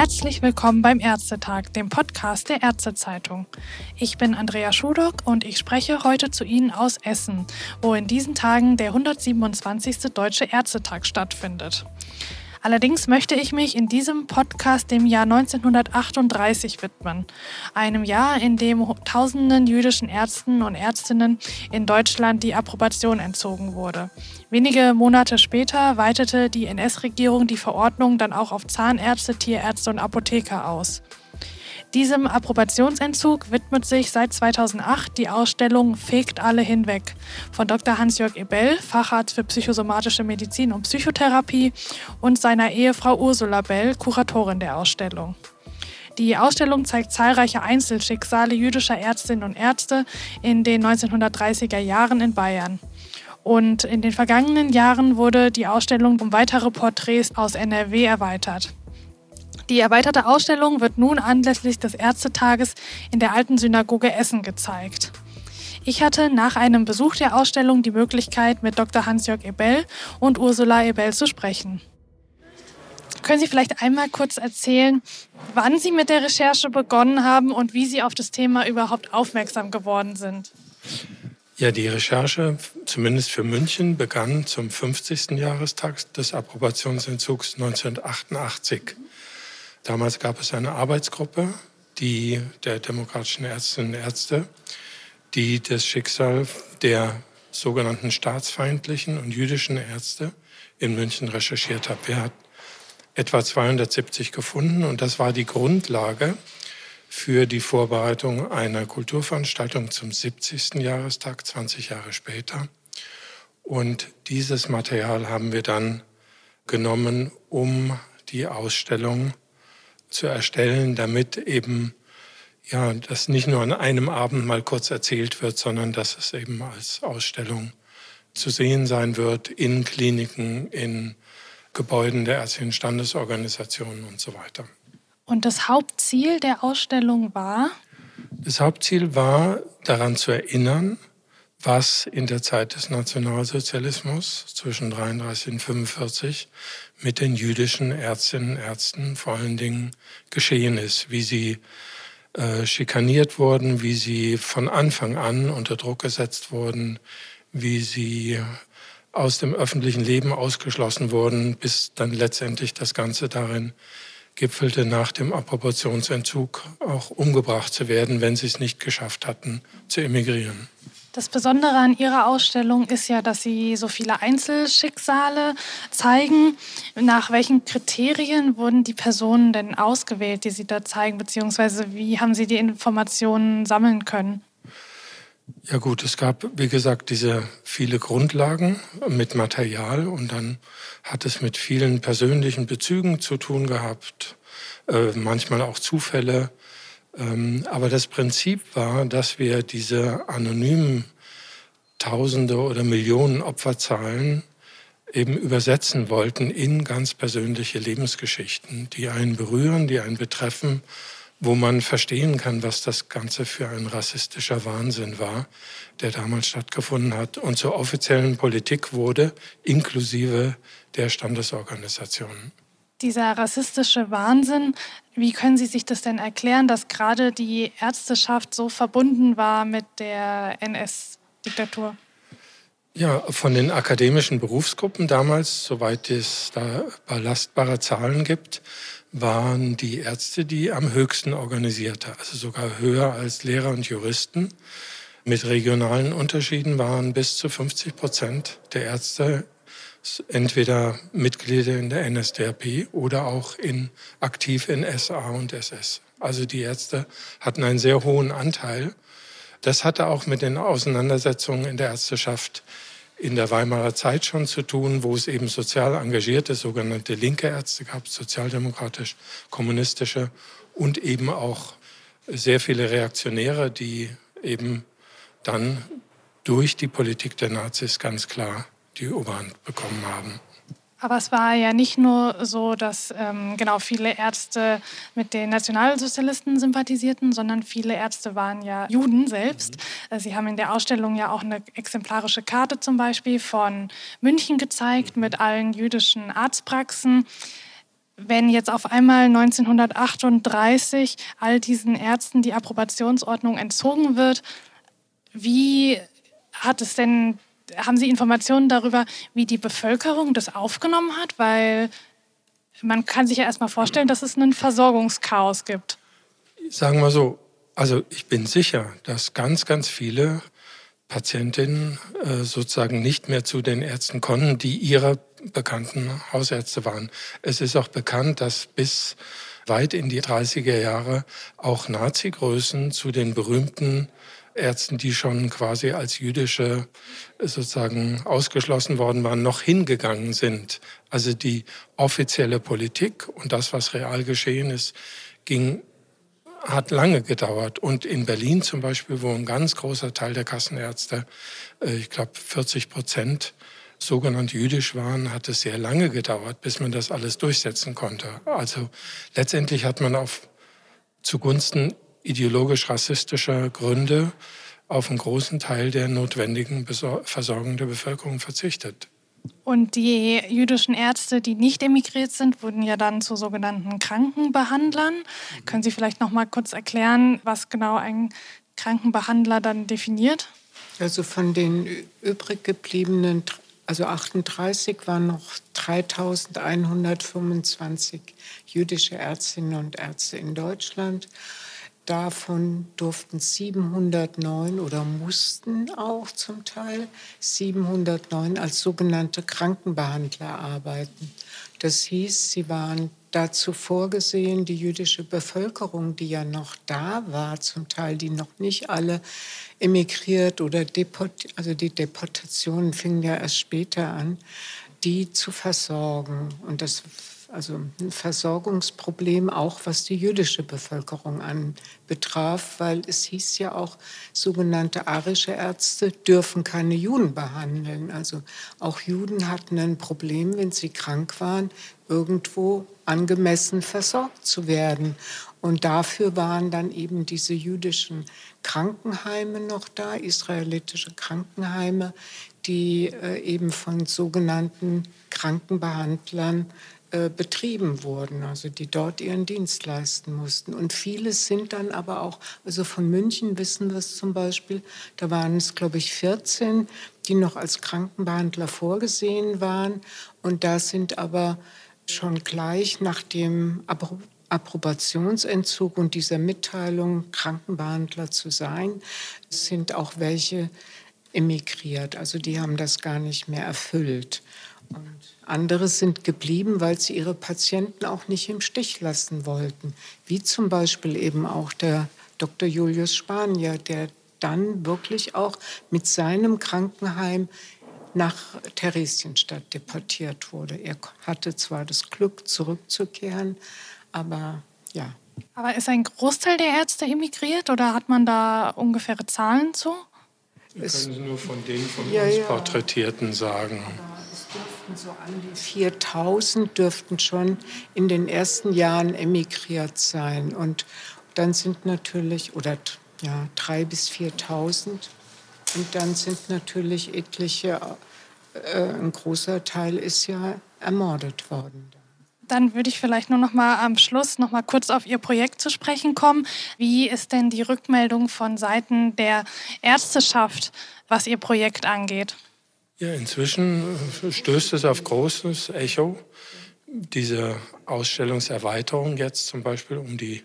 Herzlich willkommen beim Ärztetag, dem Podcast der Ärztezeitung. Ich bin Andrea Schudock und ich spreche heute zu Ihnen aus Essen, wo in diesen Tagen der 127. Deutsche Ärztetag stattfindet. Allerdings möchte ich mich in diesem Podcast dem Jahr 1938 widmen. Einem Jahr, in dem tausenden jüdischen Ärzten und Ärztinnen in Deutschland die Approbation entzogen wurde. Wenige Monate später weitete die NS-Regierung die Verordnung dann auch auf Zahnärzte, Tierärzte und Apotheker aus. Diesem Approbationsentzug widmet sich seit 2008 die Ausstellung Fegt alle hinweg von Dr. Hans-Jörg Ebell, Facharzt für psychosomatische Medizin und Psychotherapie, und seiner Ehefrau Ursula Bell, Kuratorin der Ausstellung. Die Ausstellung zeigt zahlreiche Einzelschicksale jüdischer Ärztinnen und Ärzte in den 1930er Jahren in Bayern. Und in den vergangenen Jahren wurde die Ausstellung um weitere Porträts aus NRW erweitert. Die erweiterte Ausstellung wird nun anlässlich des Ärztetages in der Alten Synagoge Essen gezeigt. Ich hatte nach einem Besuch der Ausstellung die Möglichkeit, mit Dr. Hans-Jörg Ebell und Ursula Ebell zu sprechen. Können Sie vielleicht einmal kurz erzählen, wann Sie mit der Recherche begonnen haben und wie Sie auf das Thema überhaupt aufmerksam geworden sind? Ja, die Recherche, zumindest für München, begann zum 50. Jahrestag des Approbationsentzugs 1988. Damals gab es eine Arbeitsgruppe, die der demokratischen Ärztinnen und Ärzte, die das Schicksal der sogenannten staatsfeindlichen und jüdischen Ärzte in München recherchiert hat. Wir hatten etwa 270 gefunden und das war die Grundlage für die Vorbereitung einer Kulturveranstaltung zum 70. Jahrestag, 20 Jahre später. Und dieses Material haben wir dann genommen, um die Ausstellung zu erstellen, damit eben ja, das nicht nur an einem Abend mal kurz erzählt wird, sondern dass es eben als Ausstellung zu sehen sein wird in Kliniken, in Gebäuden der ärztlichen Standesorganisationen und so weiter. Und das Hauptziel der Ausstellung war? Das Hauptziel war, daran zu erinnern, was in der Zeit des Nationalsozialismus zwischen 33 und 45 mit den jüdischen Ärztinnen und Ärzten vor allen Dingen geschehen ist, wie sie äh, schikaniert wurden, wie sie von Anfang an unter Druck gesetzt wurden, wie sie aus dem öffentlichen Leben ausgeschlossen wurden, bis dann letztendlich das Ganze darin gipfelte, nach dem Approbationsentzug auch umgebracht zu werden, wenn sie es nicht geschafft hatten, zu emigrieren. Das Besondere an Ihrer Ausstellung ist ja, dass Sie so viele Einzelschicksale zeigen. Nach welchen Kriterien wurden die Personen denn ausgewählt, die Sie da zeigen, beziehungsweise wie haben Sie die Informationen sammeln können? Ja gut, es gab, wie gesagt, diese viele Grundlagen mit Material und dann hat es mit vielen persönlichen Bezügen zu tun gehabt, äh, manchmal auch Zufälle. Ähm, aber das Prinzip war, dass wir diese anonymen Tausende oder Millionen Opferzahlen eben übersetzen wollten in ganz persönliche Lebensgeschichten, die einen berühren, die einen betreffen, wo man verstehen kann, was das Ganze für ein rassistischer Wahnsinn war, der damals stattgefunden hat und zur offiziellen Politik wurde, inklusive der Standesorganisationen. Dieser rassistische Wahnsinn, wie können Sie sich das denn erklären, dass gerade die Ärzteschaft so verbunden war mit der NS-Diktatur? Ja, von den akademischen Berufsgruppen damals, soweit es da belastbare Zahlen gibt, waren die Ärzte die am höchsten organisierte, also sogar höher als Lehrer und Juristen. Mit regionalen Unterschieden waren bis zu 50 Prozent der Ärzte entweder Mitglieder in der NSDAP oder auch in, aktiv in SA und SS. Also die Ärzte hatten einen sehr hohen Anteil. Das hatte auch mit den Auseinandersetzungen in der Ärzteschaft in der Weimarer Zeit schon zu tun, wo es eben sozial engagierte, sogenannte linke Ärzte gab, sozialdemokratisch, kommunistische und eben auch sehr viele Reaktionäre, die eben dann durch die Politik der Nazis ganz klar die Oberhand bekommen haben. Aber es war ja nicht nur so, dass ähm, genau viele Ärzte mit den Nationalsozialisten sympathisierten, sondern viele Ärzte waren ja Juden selbst. Mhm. Sie haben in der Ausstellung ja auch eine exemplarische Karte zum Beispiel von München gezeigt mit allen jüdischen Arztpraxen. wenn jetzt auf einmal 1938 all diesen Ärzten die Approbationsordnung entzogen wird, wie hat es denn, haben Sie Informationen darüber, wie die Bevölkerung das aufgenommen hat? Weil man kann sich ja erstmal vorstellen, dass es einen Versorgungschaos gibt. Sagen wir so, also ich bin sicher, dass ganz, ganz viele Patientinnen äh, sozusagen nicht mehr zu den Ärzten konnten, die ihre bekannten Hausärzte waren. Es ist auch bekannt, dass bis weit in die 30er Jahre auch Nazi-Größen zu den berühmten Ärzten, die schon quasi als jüdische sozusagen ausgeschlossen worden waren, noch hingegangen sind. Also die offizielle Politik und das, was real geschehen ist, ging hat lange gedauert. Und in Berlin zum Beispiel, wo ein ganz großer Teil der Kassenärzte, äh, ich glaube 40 Prozent, sogenannt jüdisch waren, hat es sehr lange gedauert, bis man das alles durchsetzen konnte. Also letztendlich hat man auf zugunsten ideologisch-rassistischer Gründe auf einen großen Teil der notwendigen Versorgung der Bevölkerung verzichtet. Und die jüdischen Ärzte, die nicht emigriert sind, wurden ja dann zu sogenannten Krankenbehandlern. Mhm. Können Sie vielleicht noch mal kurz erklären, was genau ein Krankenbehandler dann definiert? Also von den übrig gebliebenen, also 38 waren noch 3125 jüdische Ärztinnen und Ärzte in Deutschland. Davon durften 709 oder mussten auch zum Teil 709 als sogenannte Krankenbehandler arbeiten. Das hieß, sie waren dazu vorgesehen, die jüdische Bevölkerung, die ja noch da war, zum Teil, die noch nicht alle emigriert oder deportiert, also die Deportationen fingen ja erst später an, die zu versorgen. Und das also ein Versorgungsproblem auch, was die jüdische Bevölkerung anbetraf, weil es hieß ja auch, sogenannte arische Ärzte dürfen keine Juden behandeln. Also auch Juden hatten ein Problem, wenn sie krank waren, irgendwo angemessen versorgt zu werden. Und dafür waren dann eben diese jüdischen Krankenheime noch da, israelitische Krankenheime, die äh, eben von sogenannten Krankenbehandlern äh, betrieben wurden, also die dort ihren Dienst leisten mussten. Und viele sind dann aber auch, also von München wissen wir es zum Beispiel, da waren es, glaube ich, 14, die noch als Krankenbehandler vorgesehen waren. Und da sind aber schon gleich nach dem Approbationsentzug und dieser Mitteilung, Krankenbehandler zu sein, sind auch welche emigriert. Also die haben das gar nicht mehr erfüllt. Und andere sind geblieben, weil sie ihre Patienten auch nicht im Stich lassen wollten. Wie zum Beispiel eben auch der Dr. Julius Spanier, der dann wirklich auch mit seinem Krankenheim nach Theresienstadt deportiert wurde. Er hatte zwar das Glück, zurückzukehren, aber ja. Aber ist ein Großteil der Ärzte emigriert oder hat man da ungefähre Zahlen zu? Wir können Sie nur von den von ja, uns ja. Porträtierten sagen. Aber dürften so an die 4000 dürften schon in den ersten Jahren emigriert sein. Und dann sind natürlich, oder ja, 3.000 bis 4.000. Und dann sind natürlich etliche, äh, ein großer Teil ist ja ermordet worden. Dann würde ich vielleicht nur noch mal am Schluss noch mal kurz auf Ihr Projekt zu sprechen kommen. Wie ist denn die Rückmeldung von Seiten der Ärzteschaft, was Ihr Projekt angeht? Ja, inzwischen äh, stößt es auf großes Echo. Diese Ausstellungserweiterung jetzt zum Beispiel um die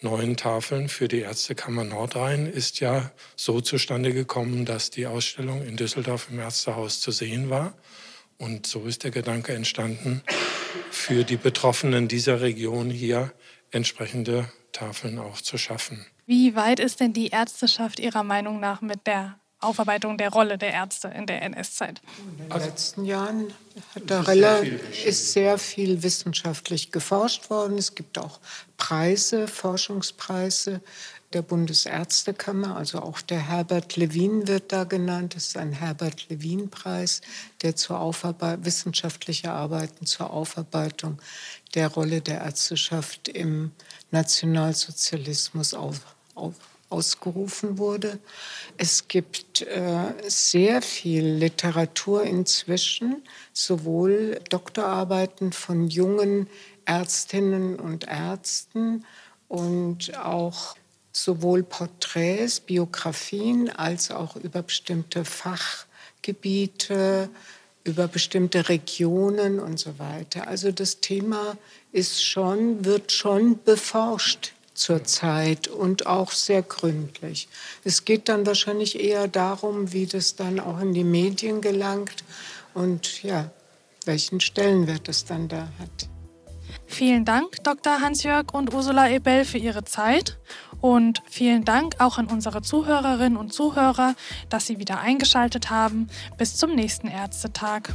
neuen Tafeln für die Ärztekammer Nordrhein ist ja so zustande gekommen, dass die Ausstellung in Düsseldorf im Ärztehaus zu sehen war. Und so ist der Gedanke entstanden, für die Betroffenen dieser Region hier entsprechende Tafeln auch zu schaffen. Wie weit ist denn die Ärzteschaft Ihrer Meinung nach mit der Aufarbeitung der Rolle der Ärzte in der NS-Zeit. In den letzten Jahren hat sehr ist sehr viel wissenschaftlich geforscht worden. Es gibt auch Preise, Forschungspreise der Bundesärztekammer, also auch der Herbert Levin wird da genannt. Das ist ein Herbert Levin-Preis, der zur Aufarbeit wissenschaftliche Arbeiten zur Aufarbeitung der Rolle der Ärzteschaft im Nationalsozialismus auf, auf, ausgerufen wurde. Es gibt äh, sehr viel Literatur inzwischen, sowohl Doktorarbeiten von jungen Ärztinnen und Ärzten und auch sowohl Porträts, Biografien als auch über bestimmte Fachgebiete, über bestimmte Regionen und so weiter. Also das Thema ist schon, wird schon beforscht zurzeit und auch sehr gründlich. Es geht dann wahrscheinlich eher darum, wie das dann auch in die Medien gelangt und ja, welchen Stellenwert es dann da hat. Vielen Dank, Dr. Hans-Jörg und Ursula Ebel, für Ihre Zeit. Und vielen Dank auch an unsere Zuhörerinnen und Zuhörer, dass Sie wieder eingeschaltet haben. Bis zum nächsten Ärztetag.